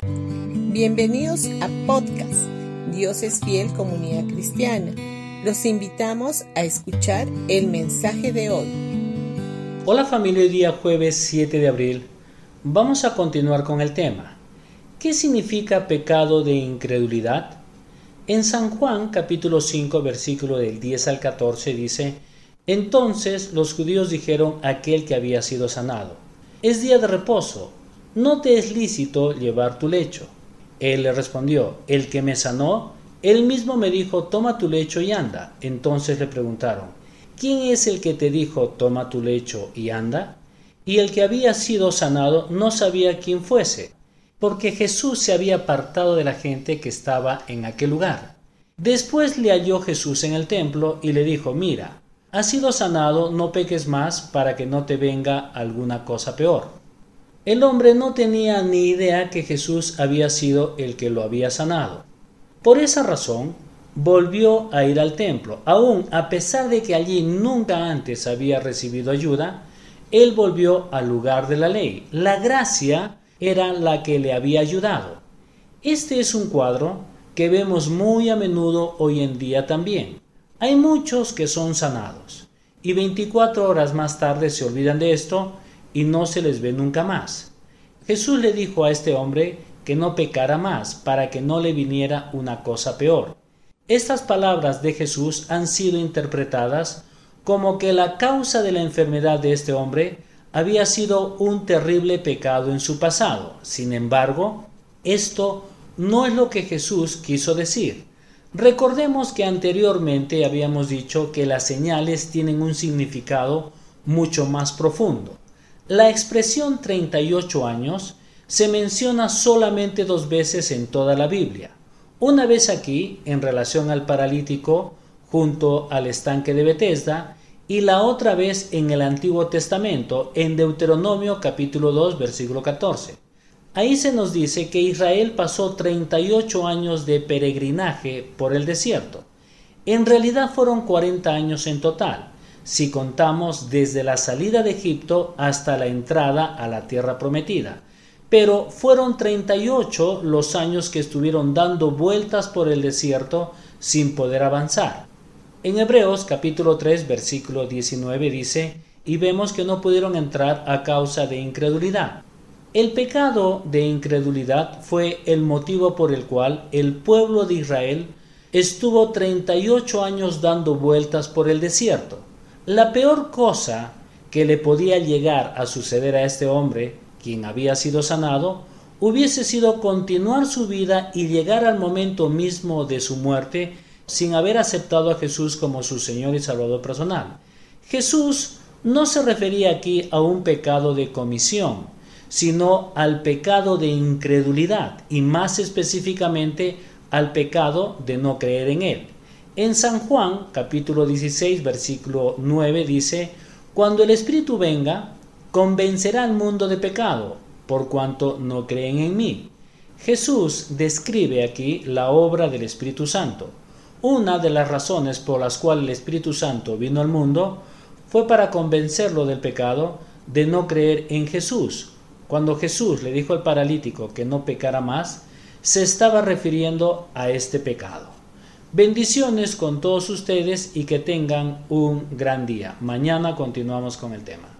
Bienvenidos a podcast Dios es fiel comunidad cristiana. Los invitamos a escuchar el mensaje de hoy. Hola familia, hoy día jueves 7 de abril vamos a continuar con el tema. ¿Qué significa pecado de incredulidad? En San Juan capítulo 5 versículo del 10 al 14 dice, Entonces los judíos dijeron a aquel que había sido sanado, Es día de reposo, no te es lícito llevar tu lecho. Él le respondió, El que me sanó, él mismo me dijo, Toma tu lecho y anda. Entonces le preguntaron, ¿quién es el que te dijo, Toma tu lecho y anda? Y el que había sido sanado no sabía quién fuese, porque Jesús se había apartado de la gente que estaba en aquel lugar. Después le halló Jesús en el templo y le dijo, Mira, has sido sanado, no peques más para que no te venga alguna cosa peor. El hombre no tenía ni idea que Jesús había sido el que lo había sanado. Por esa razón, volvió a ir al templo. Aún a pesar de que allí nunca antes había recibido ayuda, él volvió al lugar de la ley. La gracia era la que le había ayudado. Este es un cuadro que vemos muy a menudo hoy en día también. Hay muchos que son sanados y 24 horas más tarde se olvidan de esto y no se les ve nunca más. Jesús le dijo a este hombre que no pecara más para que no le viniera una cosa peor. Estas palabras de Jesús han sido interpretadas como que la causa de la enfermedad de este hombre había sido un terrible pecado en su pasado. Sin embargo, esto no es lo que Jesús quiso decir. Recordemos que anteriormente habíamos dicho que las señales tienen un significado mucho más profundo. La expresión 38 años se menciona solamente dos veces en toda la Biblia. Una vez aquí, en relación al paralítico, junto al estanque de Bethesda, y la otra vez en el Antiguo Testamento, en Deuteronomio capítulo 2, versículo 14. Ahí se nos dice que Israel pasó 38 años de peregrinaje por el desierto. En realidad fueron 40 años en total, si contamos desde la salida de Egipto hasta la entrada a la tierra prometida. Pero fueron 38 los años que estuvieron dando vueltas por el desierto sin poder avanzar. En Hebreos capítulo 3 versículo 19 dice, y vemos que no pudieron entrar a causa de incredulidad. El pecado de incredulidad fue el motivo por el cual el pueblo de Israel estuvo 38 años dando vueltas por el desierto. La peor cosa que le podía llegar a suceder a este hombre, quien había sido sanado, hubiese sido continuar su vida y llegar al momento mismo de su muerte sin haber aceptado a Jesús como su Señor y Salvador personal. Jesús no se refería aquí a un pecado de comisión, sino al pecado de incredulidad y más específicamente al pecado de no creer en Él. En San Juan capítulo 16 versículo 9 dice, Cuando el Espíritu venga, convencerá al mundo de pecado, por cuanto no creen en mí. Jesús describe aquí la obra del Espíritu Santo. Una de las razones por las cuales el Espíritu Santo vino al mundo fue para convencerlo del pecado de no creer en Jesús. Cuando Jesús le dijo al paralítico que no pecara más, se estaba refiriendo a este pecado. Bendiciones con todos ustedes y que tengan un gran día. Mañana continuamos con el tema.